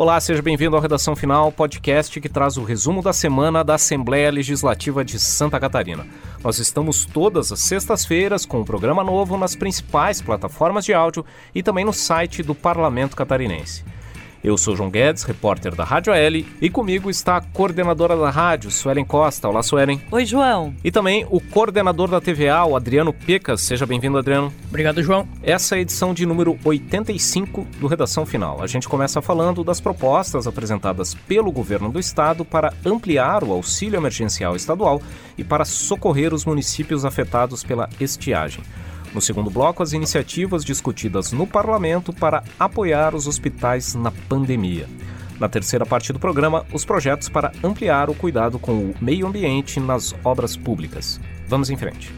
Olá, seja bem-vindo ao Redação Final, podcast que traz o resumo da semana da Assembleia Legislativa de Santa Catarina. Nós estamos todas as sextas-feiras com um programa novo nas principais plataformas de áudio e também no site do Parlamento Catarinense. Eu sou João Guedes, repórter da Rádio L, e comigo está a coordenadora da rádio, Suelen Costa. Olá, Suelen. Oi, João. E também o coordenador da TVA, o Adriano Pecas. Seja bem-vindo, Adriano. Obrigado, João. Essa é a edição de número 85 do Redação Final. A gente começa falando das propostas apresentadas pelo governo do estado para ampliar o auxílio emergencial estadual e para socorrer os municípios afetados pela estiagem. No segundo bloco, as iniciativas discutidas no parlamento para apoiar os hospitais na pandemia. Na terceira parte do programa, os projetos para ampliar o cuidado com o meio ambiente nas obras públicas. Vamos em frente.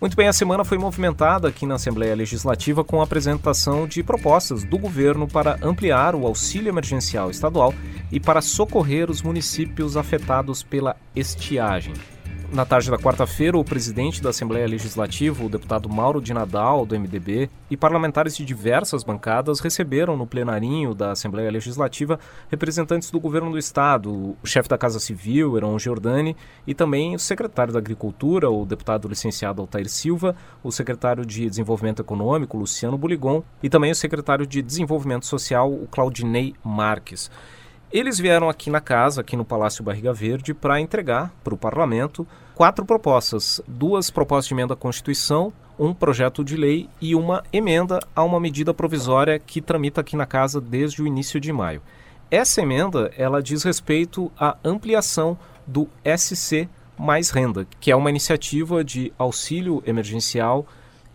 Muito bem, a semana foi movimentada aqui na Assembleia Legislativa com a apresentação de propostas do governo para ampliar o auxílio emergencial estadual e para socorrer os municípios afetados pela estiagem. Na tarde da quarta-feira, o presidente da Assembleia Legislativa, o deputado Mauro de Nadal, do MDB, e parlamentares de diversas bancadas receberam no plenarinho da Assembleia Legislativa representantes do governo do Estado, o chefe da Casa Civil, Heron Giordani, e também o secretário da Agricultura, o deputado licenciado Altair Silva, o secretário de Desenvolvimento Econômico, Luciano Buligon, e também o secretário de Desenvolvimento Social, o Claudinei Marques. Eles vieram aqui na casa, aqui no Palácio Barriga Verde, para entregar para o parlamento quatro propostas: duas propostas de emenda à Constituição, um projeto de lei e uma emenda a uma medida provisória que tramita aqui na casa desde o início de maio. Essa emenda ela diz respeito à ampliação do SC mais renda, que é uma iniciativa de auxílio emergencial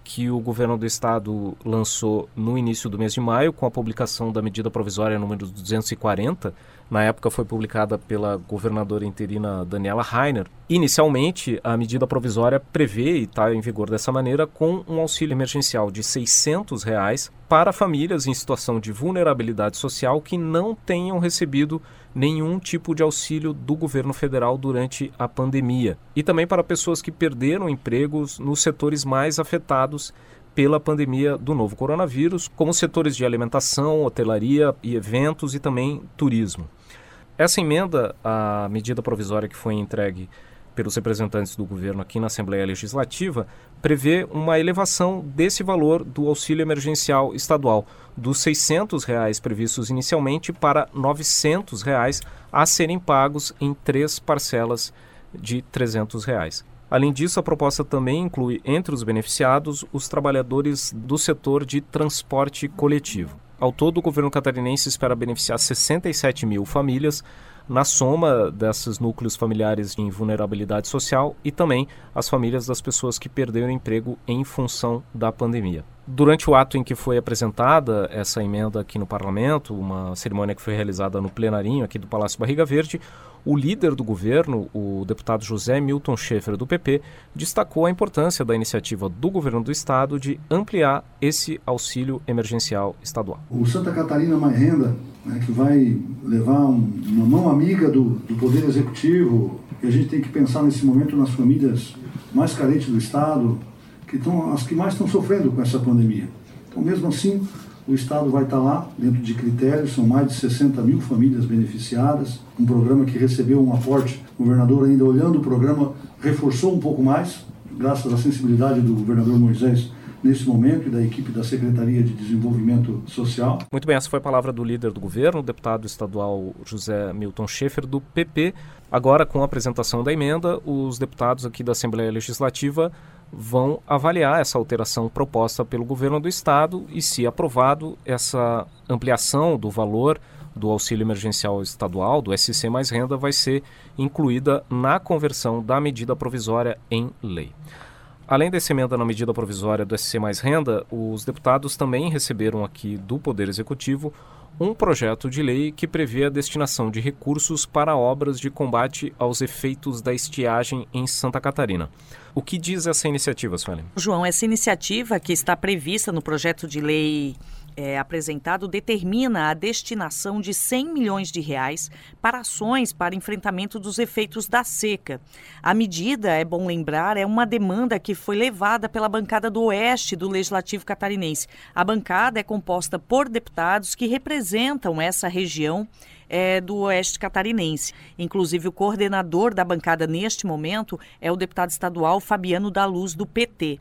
que o governo do estado lançou no início do mês de maio, com a publicação da medida provisória número 240. Na época foi publicada pela governadora interina Daniela Rainer. Inicialmente, a medida provisória prevê e está em vigor dessa maneira com um auxílio emergencial de 600 reais para famílias em situação de vulnerabilidade social que não tenham recebido nenhum tipo de auxílio do governo federal durante a pandemia. E também para pessoas que perderam empregos nos setores mais afetados pela pandemia do novo coronavírus, como setores de alimentação, hotelaria e eventos e também turismo. Essa emenda à medida provisória que foi entregue pelos representantes do governo aqui na Assembleia Legislativa, prevê uma elevação desse valor do auxílio emergencial estadual, dos 600 reais previstos inicialmente para 900 reais a serem pagos em três parcelas de 300 reais. Além disso, a proposta também inclui entre os beneficiados os trabalhadores do setor de transporte coletivo. Ao todo, o governo catarinense espera beneficiar 67 mil famílias, na soma desses núcleos familiares em vulnerabilidade social e também as famílias das pessoas que perderam emprego em função da pandemia. Durante o ato em que foi apresentada essa emenda aqui no parlamento, uma cerimônia que foi realizada no plenarinho aqui do Palácio Barriga Verde, o líder do governo, o deputado José Milton Schaefer, do PP, destacou a importância da iniciativa do governo do estado de ampliar esse auxílio emergencial estadual. O Santa Catarina Mais Renda, né, que vai levar um, uma mão amiga do, do Poder Executivo, e a gente tem que pensar nesse momento nas famílias mais carentes do estado, que estão as que mais estão sofrendo com essa pandemia. Então, mesmo assim, o Estado vai estar lá, dentro de critérios, são mais de 60 mil famílias beneficiadas, um programa que recebeu um aporte, o governador ainda olhando o programa, reforçou um pouco mais, graças à sensibilidade do governador Moisés nesse momento e da equipe da Secretaria de Desenvolvimento Social. Muito bem, essa foi a palavra do líder do governo, o deputado estadual José Milton Schaefer, do PP. Agora, com a apresentação da emenda, os deputados aqui da Assembleia Legislativa vão avaliar essa alteração proposta pelo governo do estado e, se aprovado, essa ampliação do valor do auxílio emergencial estadual, do SC mais renda, vai ser incluída na conversão da medida provisória em lei. Além dessa emenda na medida provisória do SC mais renda, os deputados também receberam aqui do Poder Executivo um projeto de lei que prevê a destinação de recursos para obras de combate aos efeitos da estiagem em Santa Catarina. O que diz essa iniciativa, Suelen? João, essa iniciativa que está prevista no projeto de lei é, apresentado determina a destinação de 100 milhões de reais para ações para enfrentamento dos efeitos da seca. A medida, é bom lembrar, é uma demanda que foi levada pela bancada do Oeste do Legislativo Catarinense. A bancada é composta por deputados que representam essa região é, do Oeste Catarinense. Inclusive, o coordenador da bancada neste momento é o deputado estadual Fabiano da Luz, do PT.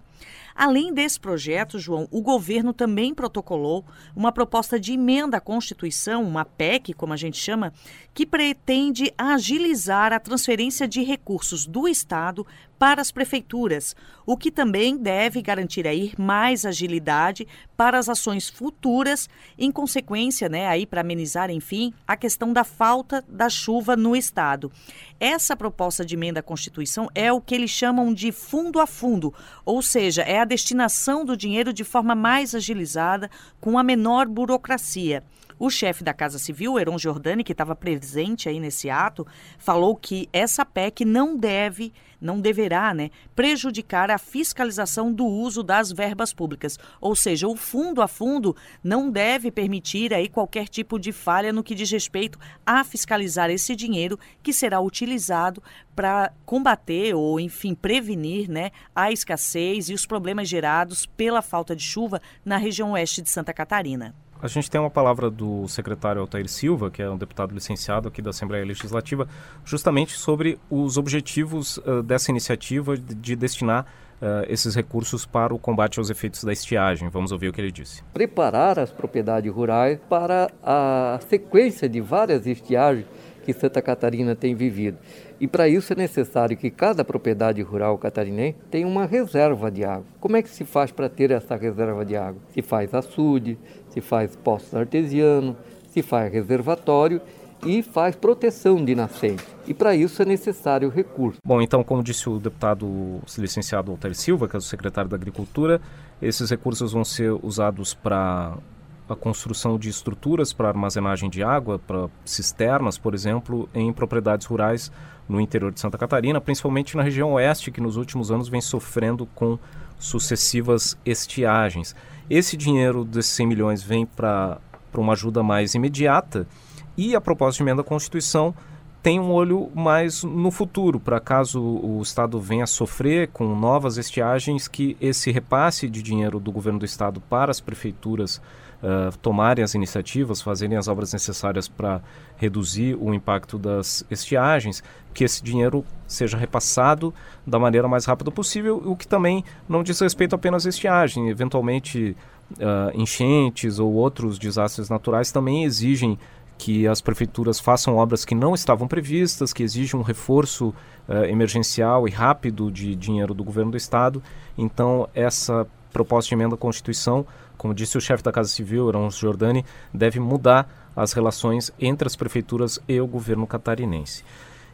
Além desse projeto, João, o governo também protocolou uma proposta de emenda à Constituição, uma PEC, como a gente chama, que pretende agilizar a transferência de recursos do Estado para as prefeituras, o que também deve garantir aí mais agilidade para as ações futuras, em consequência, né, aí para amenizar, enfim, a questão da falta da chuva no estado. Essa proposta de emenda à Constituição é o que eles chamam de fundo a fundo, ou seja, é a destinação do dinheiro de forma mais agilizada, com a menor burocracia. O chefe da Casa Civil, Heron Giordani, que estava presente aí nesse ato, falou que essa PEC não deve, não deverá, né, prejudicar a fiscalização do uso das verbas públicas. Ou seja, o fundo a fundo não deve permitir aí qualquer tipo de falha no que diz respeito a fiscalizar esse dinheiro que será utilizado para combater ou, enfim, prevenir né, a escassez e os problemas gerados pela falta de chuva na região oeste de Santa Catarina. A gente tem uma palavra do secretário Altair Silva, que é um deputado licenciado aqui da Assembleia Legislativa, justamente sobre os objetivos uh, dessa iniciativa de, de destinar uh, esses recursos para o combate aos efeitos da estiagem. Vamos ouvir o que ele disse. Preparar as propriedades rurais para a sequência de várias estiagens que Santa Catarina tem vivido. E para isso é necessário que cada propriedade rural catarinense tenha uma reserva de água. Como é que se faz para ter essa reserva de água? Se faz açude, se faz poço artesiano, se faz reservatório e faz proteção de nascente. E para isso é necessário recurso. Bom, então, como disse o deputado licenciado Walter Silva, que é o secretário da Agricultura, esses recursos vão ser usados para a construção de estruturas para armazenagem de água, para cisternas, por exemplo, em propriedades rurais no interior de Santa Catarina, principalmente na região oeste, que nos últimos anos vem sofrendo com sucessivas estiagens. Esse dinheiro desses 100 milhões vem para uma ajuda mais imediata e a proposta de emenda à Constituição tem um olho mais no futuro, para caso o Estado venha a sofrer com novas estiagens, que esse repasse de dinheiro do governo do Estado para as prefeituras tomarem as iniciativas, fazerem as obras necessárias para reduzir o impacto das estiagens, que esse dinheiro seja repassado da maneira mais rápida possível, o que também não diz respeito apenas à estiagem, eventualmente uh, enchentes ou outros desastres naturais também exigem que as prefeituras façam obras que não estavam previstas, que exigem um reforço uh, emergencial e rápido de dinheiro do governo do estado. Então, essa proposta de emenda à Constituição, como disse o chefe da Casa Civil, Arão Giordani, deve mudar as relações entre as prefeituras e o governo catarinense.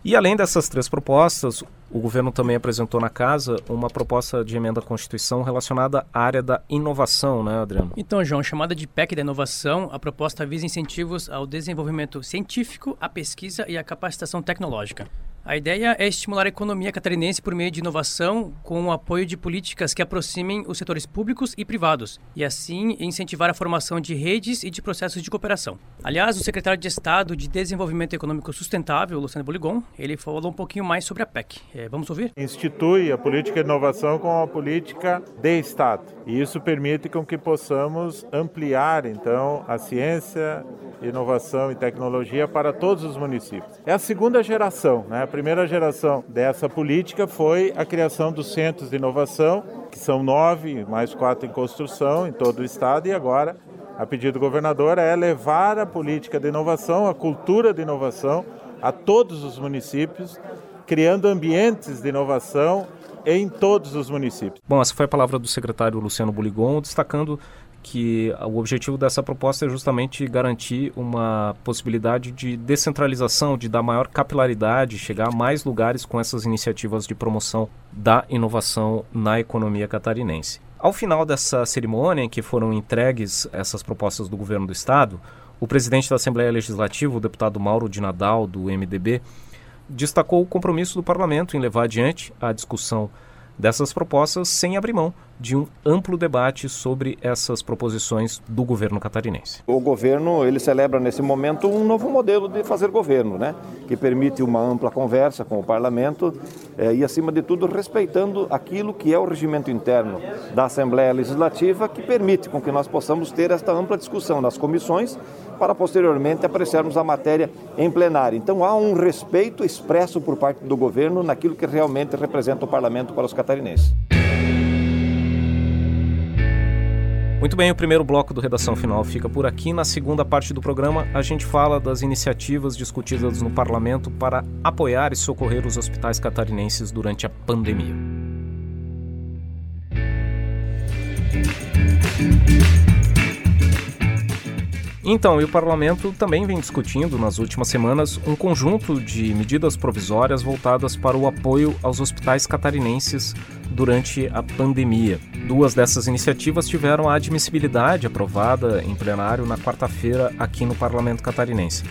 E além dessas três propostas, o governo também apresentou na casa uma proposta de emenda à Constituição relacionada à área da inovação, né, Adriano? Então, João, chamada de PEC da inovação, a proposta visa incentivos ao desenvolvimento científico, à pesquisa e à capacitação tecnológica. A ideia é estimular a economia catarinense por meio de inovação com o apoio de políticas que aproximem os setores públicos e privados e assim incentivar a formação de redes e de processos de cooperação. Aliás, o secretário de Estado de Desenvolvimento Econômico Sustentável, Luciano Boligon, ele falou um pouquinho mais sobre a PEC. É, vamos ouvir? Institui a política de inovação como uma política de Estado e isso permite com que possamos ampliar então a ciência, inovação e tecnologia para todos os municípios. É a segunda geração, né? Primeira geração dessa política foi a criação dos centros de inovação, que são nove, mais quatro em construção em todo o estado, e agora, a pedido do governador, é levar a política de inovação, a cultura de inovação a todos os municípios, criando ambientes de inovação em todos os municípios. Bom, essa foi a palavra do secretário Luciano Buligon, destacando que o objetivo dessa proposta é justamente garantir uma possibilidade de descentralização, de dar maior capilaridade, chegar a mais lugares com essas iniciativas de promoção da inovação na economia catarinense. Ao final dessa cerimônia, em que foram entregues essas propostas do governo do estado, o presidente da Assembleia Legislativa, o deputado Mauro de Nadal, do MDB, destacou o compromisso do parlamento em levar adiante a discussão dessas propostas sem abrir mão de um amplo debate sobre essas proposições do governo catarinense. O governo ele celebra nesse momento um novo modelo de fazer governo, né? que permite uma ampla conversa com o parlamento eh, e, acima de tudo, respeitando aquilo que é o regimento interno da Assembleia Legislativa, que permite com que nós possamos ter esta ampla discussão nas comissões para posteriormente apreciarmos a matéria em plenário. Então há um respeito expresso por parte do governo naquilo que realmente representa o parlamento para os catarinenses. Muito bem, o primeiro bloco do Redação Final fica por aqui. Na segunda parte do programa, a gente fala das iniciativas discutidas no parlamento para apoiar e socorrer os hospitais catarinenses durante a pandemia. Então, e o parlamento também vem discutindo nas últimas semanas um conjunto de medidas provisórias voltadas para o apoio aos hospitais catarinenses durante a pandemia. Duas dessas iniciativas tiveram a admissibilidade aprovada em plenário na quarta-feira aqui no Parlamento Catarinense.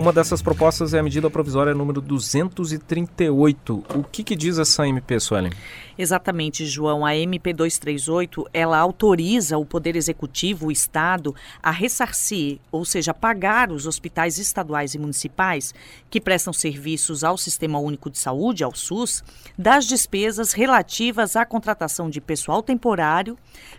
Uma dessas propostas é a medida provisória número 238. O que, que diz essa MP, Suelen? Exatamente, João. A MP 238, ela autoriza o Poder Executivo, o Estado, a ressarcir, ou seja, pagar os hospitais estaduais e municipais que prestam serviços ao Sistema Único de Saúde, ao SUS, das despesas relativas à contratação de pessoal temporário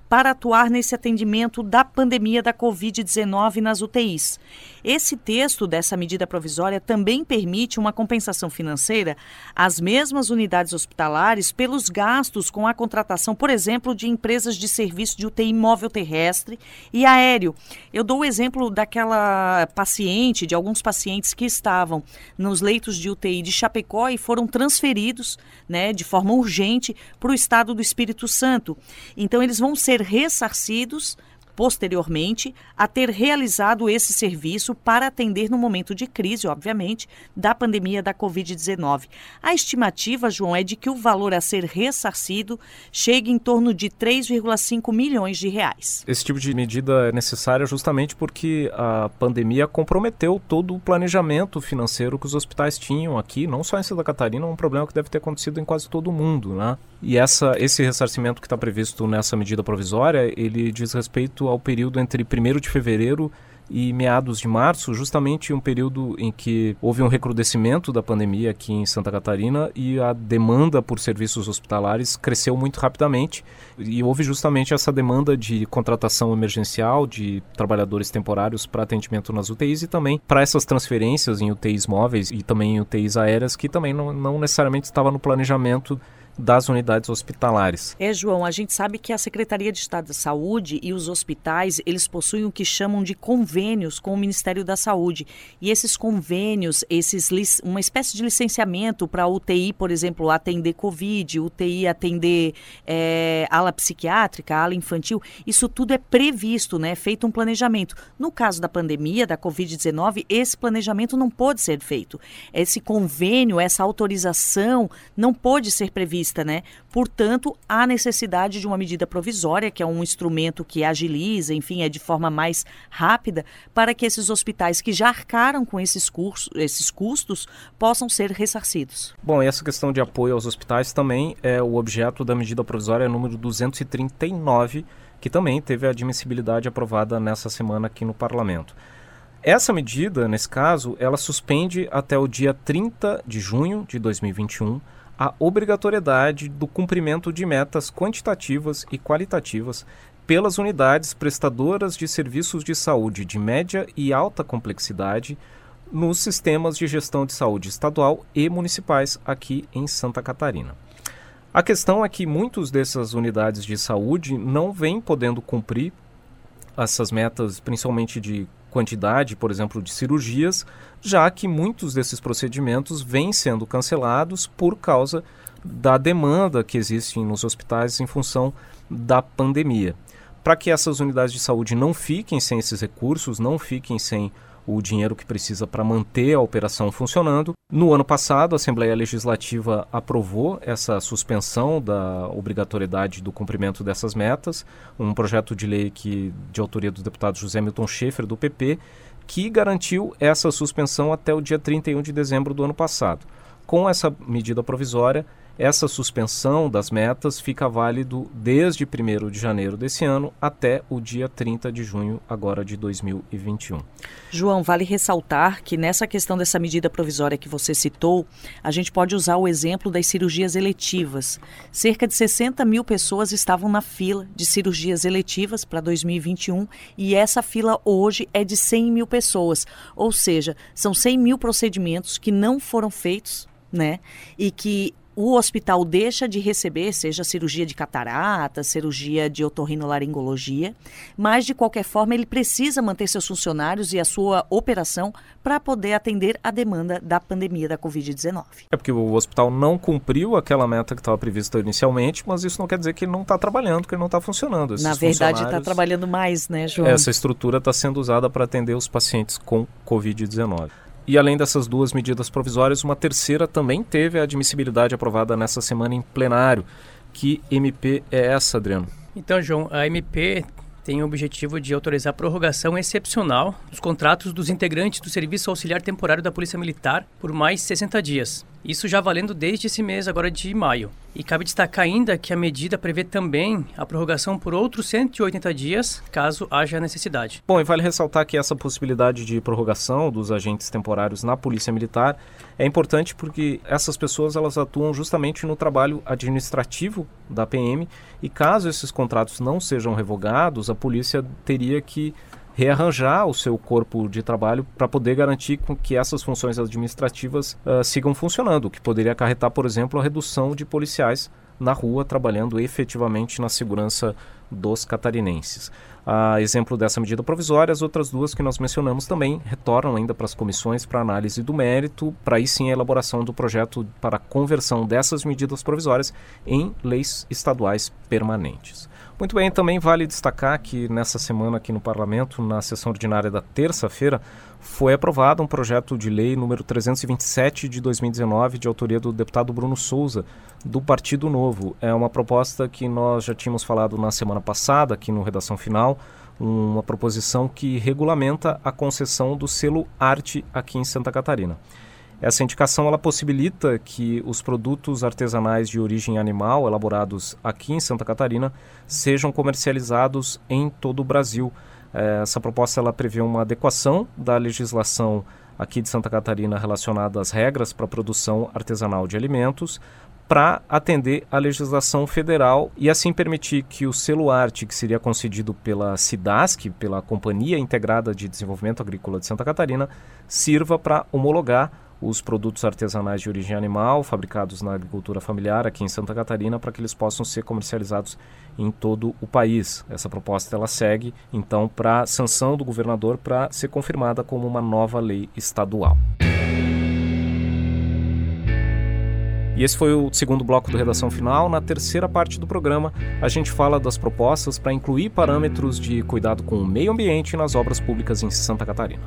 para atuar nesse atendimento da pandemia da Covid-19 nas UTIs. Esse texto dessa medida provisória também permite uma compensação financeira às mesmas unidades hospitalares pelos gastos com a contratação, por exemplo, de empresas de serviço de UTI móvel terrestre e aéreo. Eu dou o exemplo daquela paciente, de alguns pacientes que estavam nos leitos de UTI de Chapecó e foram transferidos né, de forma urgente para o estado do Espírito Santo. Então, eles vão ser ressarcidos posteriormente a ter realizado esse serviço para atender no momento de crise, obviamente, da pandemia da Covid-19. A estimativa, João, é de que o valor a ser ressarcido chegue em torno de 3,5 milhões de reais. Esse tipo de medida é necessária justamente porque a pandemia comprometeu todo o planejamento financeiro que os hospitais tinham aqui, não só em Santa Catarina, um problema que deve ter acontecido em quase todo o mundo, né? E essa, esse ressarcimento que está previsto nessa medida provisória, ele diz respeito ao período entre 1 de fevereiro e meados de março, justamente um período em que houve um recrudescimento da pandemia aqui em Santa Catarina e a demanda por serviços hospitalares cresceu muito rapidamente. E houve justamente essa demanda de contratação emergencial de trabalhadores temporários para atendimento nas UTIs e também para essas transferências em UTIs móveis e também em UTIs aéreas que também não, não necessariamente estava no planejamento das unidades hospitalares. É, João, a gente sabe que a Secretaria de Estado da Saúde e os hospitais, eles possuem o que chamam de convênios com o Ministério da Saúde. E esses convênios, esses uma espécie de licenciamento para UTI, por exemplo, atender Covid, UTI atender é, ala psiquiátrica, ala infantil, isso tudo é previsto, né? Feito um planejamento. No caso da pandemia, da Covid-19, esse planejamento não pode ser feito. Esse convênio, essa autorização não pode ser prevista né? Portanto, há necessidade de uma medida provisória, que é um instrumento que agiliza, enfim, é de forma mais rápida, para que esses hospitais que já arcaram com esses, cursos, esses custos possam ser ressarcidos. Bom, essa questão de apoio aos hospitais também é o objeto da medida provisória número 239, que também teve a admissibilidade aprovada nessa semana aqui no Parlamento. Essa medida, nesse caso, ela suspende até o dia 30 de junho de 2021 a obrigatoriedade do cumprimento de metas quantitativas e qualitativas pelas unidades prestadoras de serviços de saúde de média e alta complexidade nos sistemas de gestão de saúde estadual e municipais aqui em Santa Catarina. A questão é que muitas dessas unidades de saúde não vêm podendo cumprir essas metas, principalmente de quantidade, por exemplo, de cirurgias, já que muitos desses procedimentos vêm sendo cancelados por causa da demanda que existe nos hospitais em função da pandemia. Para que essas unidades de saúde não fiquem sem esses recursos, não fiquem sem o dinheiro que precisa para manter a operação funcionando. No ano passado, a Assembleia Legislativa aprovou essa suspensão da obrigatoriedade do cumprimento dessas metas, um projeto de lei que, de autoria do deputado José Milton Schaefer, do PP, que garantiu essa suspensão até o dia 31 de dezembro do ano passado. Com essa medida provisória, essa suspensão das metas fica válido desde 1 de janeiro desse ano até o dia 30 de junho agora de 2021. João, vale ressaltar que nessa questão dessa medida provisória que você citou, a gente pode usar o exemplo das cirurgias eletivas. Cerca de 60 mil pessoas estavam na fila de cirurgias eletivas para 2021 e essa fila hoje é de 100 mil pessoas. Ou seja, são 100 mil procedimentos que não foram feitos né? E que o hospital deixa de receber, seja cirurgia de catarata, cirurgia de otorrinolaringologia, mas de qualquer forma ele precisa manter seus funcionários e a sua operação para poder atender a demanda da pandemia da Covid-19. É porque o hospital não cumpriu aquela meta que estava prevista inicialmente, mas isso não quer dizer que ele não está trabalhando, que ele não está funcionando. Esses Na verdade, está trabalhando mais, né, João? Essa estrutura está sendo usada para atender os pacientes com Covid-19. E além dessas duas medidas provisórias, uma terceira também teve a admissibilidade aprovada nessa semana em plenário. Que MP é essa, Adriano? Então, João, a MP tem o objetivo de autorizar prorrogação excepcional dos contratos dos integrantes do Serviço Auxiliar Temporário da Polícia Militar por mais 60 dias. Isso já valendo desde esse mês, agora de maio. E cabe destacar ainda que a medida prevê também a prorrogação por outros 180 dias, caso haja necessidade. Bom, e vale ressaltar que essa possibilidade de prorrogação dos agentes temporários na Polícia Militar é importante porque essas pessoas elas atuam justamente no trabalho administrativo da PM e caso esses contratos não sejam revogados, a polícia teria que rearranjar o seu corpo de trabalho para poder garantir que essas funções administrativas uh, sigam funcionando, o que poderia acarretar, por exemplo, a redução de policiais na rua trabalhando efetivamente na segurança dos catarinenses. A exemplo dessa medida provisória, as outras duas que nós mencionamos também retornam ainda para as comissões para análise do mérito, para aí sim a elaboração do projeto para conversão dessas medidas provisórias em leis estaduais permanentes. Muito bem, também vale destacar que nessa semana aqui no Parlamento, na sessão ordinária da terça-feira, foi aprovado um projeto de lei número 327 de 2019, de autoria do deputado Bruno Souza, do Partido Novo. É uma proposta que nós já tínhamos falado na semana passada, aqui no Redação Final, uma proposição que regulamenta a concessão do selo Arte aqui em Santa Catarina. Essa indicação ela possibilita que os produtos artesanais de origem animal elaborados aqui em Santa Catarina sejam comercializados em todo o Brasil. Essa proposta ela prevê uma adequação da legislação aqui de Santa Catarina relacionada às regras para a produção artesanal de alimentos para atender a legislação federal e assim permitir que o selo arte que seria concedido pela SIDASC, pela Companhia Integrada de Desenvolvimento Agrícola de Santa Catarina, sirva para homologar os produtos artesanais de origem animal fabricados na agricultura familiar aqui em Santa Catarina para que eles possam ser comercializados em todo o país. Essa proposta ela segue então para sanção do governador para ser confirmada como uma nova lei estadual. E esse foi o segundo bloco do Redação Final. Na terceira parte do programa, a gente fala das propostas para incluir parâmetros de cuidado com o meio ambiente nas obras públicas em Santa Catarina.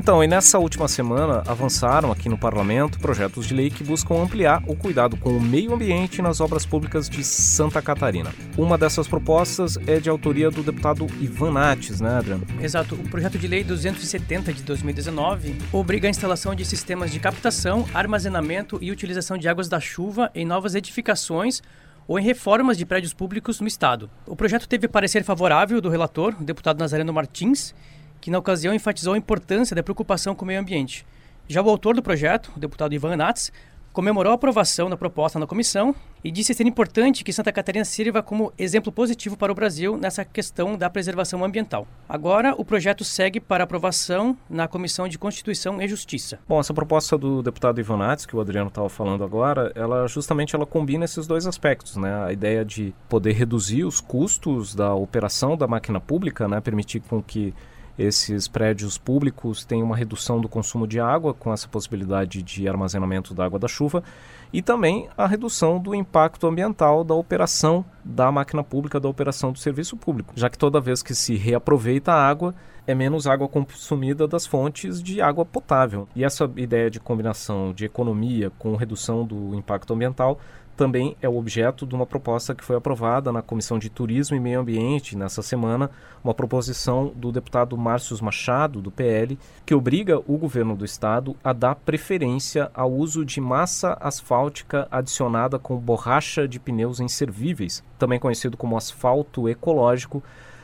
Então, e nessa última semana avançaram aqui no parlamento projetos de lei que buscam ampliar o cuidado com o meio ambiente nas obras públicas de Santa Catarina. Uma dessas propostas é de autoria do deputado Ivan Nates, né, Adriano? Exato. O projeto de lei 270 de 2019 obriga a instalação de sistemas de captação, armazenamento e utilização de águas da chuva em novas edificações ou em reformas de prédios públicos no Estado. O projeto teve parecer favorável do relator, o deputado Nazareno Martins, que na ocasião enfatizou a importância da preocupação com o meio ambiente. Já o autor do projeto, o deputado Ivan Nats, comemorou a aprovação da proposta na comissão e disse ser importante que Santa Catarina sirva como exemplo positivo para o Brasil nessa questão da preservação ambiental. Agora, o projeto segue para aprovação na Comissão de Constituição e Justiça. Bom, essa proposta do deputado Ivan Nats, que o Adriano estava falando agora, ela justamente ela combina esses dois aspectos, né? A ideia de poder reduzir os custos da operação da máquina pública, né? Permitir com que esses prédios públicos têm uma redução do consumo de água, com essa possibilidade de armazenamento da água da chuva, e também a redução do impacto ambiental da operação da máquina pública, da operação do serviço público, já que toda vez que se reaproveita a água, é menos água consumida das fontes de água potável. E essa ideia de combinação de economia com redução do impacto ambiental também é o objeto de uma proposta que foi aprovada na Comissão de Turismo e Meio Ambiente nessa semana, uma proposição do deputado Márcio Machado, do PL, que obriga o governo do estado a dar preferência ao uso de massa asfáltica adicionada com borracha de pneus inservíveis, também conhecido como asfalto ecológico,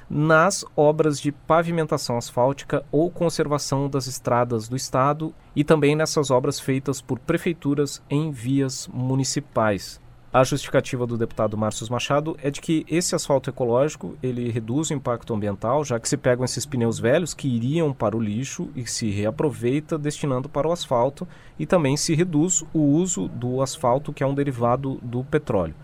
nas obras de pavimentação asfáltica ou conservação das estradas do estado e também nessas obras feitas por prefeituras em vias municipais. A justificativa do deputado Márcio Machado é de que esse asfalto ecológico ele reduz o impacto ambiental, já que se pegam esses pneus velhos que iriam para o lixo e se reaproveita destinando para o asfalto e também se reduz o uso do asfalto que é um derivado do petróleo.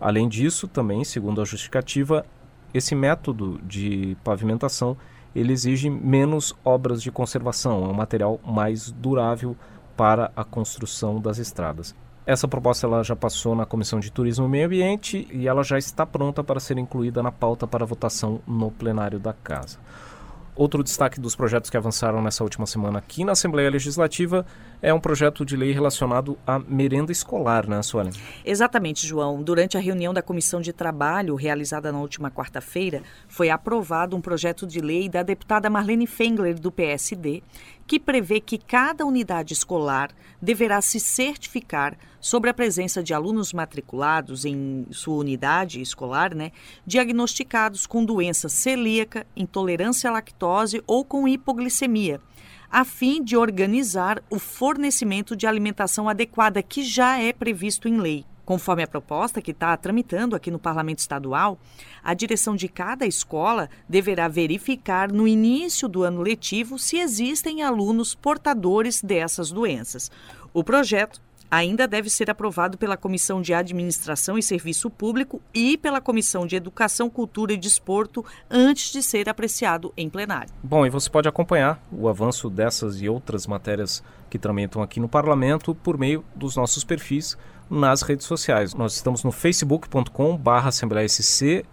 Além disso, também, segundo a justificativa, esse método de pavimentação ele exige menos obras de conservação, é um material mais durável para a construção das estradas. Essa proposta ela já passou na Comissão de Turismo e Meio Ambiente e ela já está pronta para ser incluída na pauta para votação no plenário da Casa. Outro destaque dos projetos que avançaram nessa última semana aqui na Assembleia Legislativa é um projeto de lei relacionado à merenda escolar, né, Suelen? Exatamente, João. Durante a reunião da Comissão de Trabalho, realizada na última quarta-feira, foi aprovado um projeto de lei da deputada Marlene Fengler, do PSD, que prevê que cada unidade escolar deverá se certificar sobre a presença de alunos matriculados em sua unidade escolar, né, diagnosticados com doença celíaca, intolerância à lactose ou com hipoglicemia a fim de organizar o fornecimento de alimentação adequada que já é previsto em lei. Conforme a proposta que está tramitando aqui no Parlamento Estadual, a direção de cada escola deverá verificar no início do ano letivo se existem alunos portadores dessas doenças. O projeto ainda deve ser aprovado pela Comissão de Administração e Serviço Público e pela Comissão de Educação, Cultura e Desporto antes de ser apreciado em plenário. Bom, e você pode acompanhar o avanço dessas e outras matérias que tramitam aqui no Parlamento por meio dos nossos perfis nas redes sociais. Nós estamos no facebook.com barra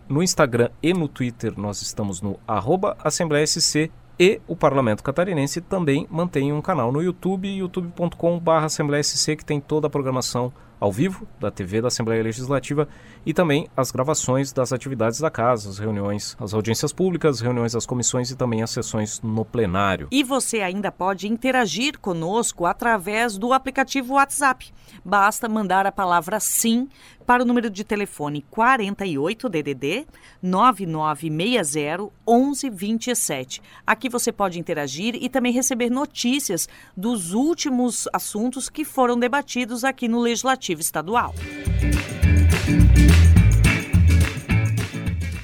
no Instagram e no Twitter nós estamos no arroba assembleiasc e o Parlamento Catarinense também mantém um canal no YouTube, youtube.com.br que tem toda a programação ao vivo da TV da Assembleia Legislativa e também as gravações das atividades da casa, as reuniões, as audiências públicas, reuniões das comissões e também as sessões no plenário. E você ainda pode interagir conosco através do aplicativo WhatsApp. Basta mandar a palavra sim para o número de telefone 48 DDD 9960 1127. Aqui você pode interagir e também receber notícias dos últimos assuntos que foram debatidos aqui no Legislativo Estadual.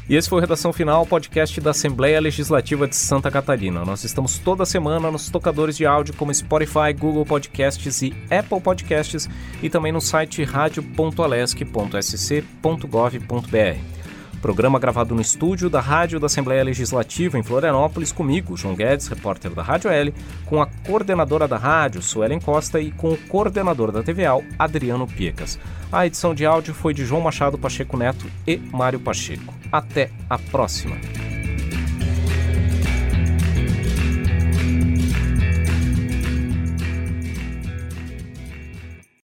E esse foi o Redação Final, podcast da Assembleia Legislativa de Santa Catarina. Nós estamos toda semana nos tocadores de áudio como Spotify, Google Podcasts e Apple Podcasts e também no site radio.alesc.sc.gov.br. Programa gravado no estúdio da Rádio da Assembleia Legislativa em Florianópolis, comigo, João Guedes, repórter da Rádio L, com a coordenadora da rádio, Suelen Costa, e com o coordenador da TVAL, Adriano Piecas. A edição de áudio foi de João Machado Pacheco Neto e Mário Pacheco. Até a próxima!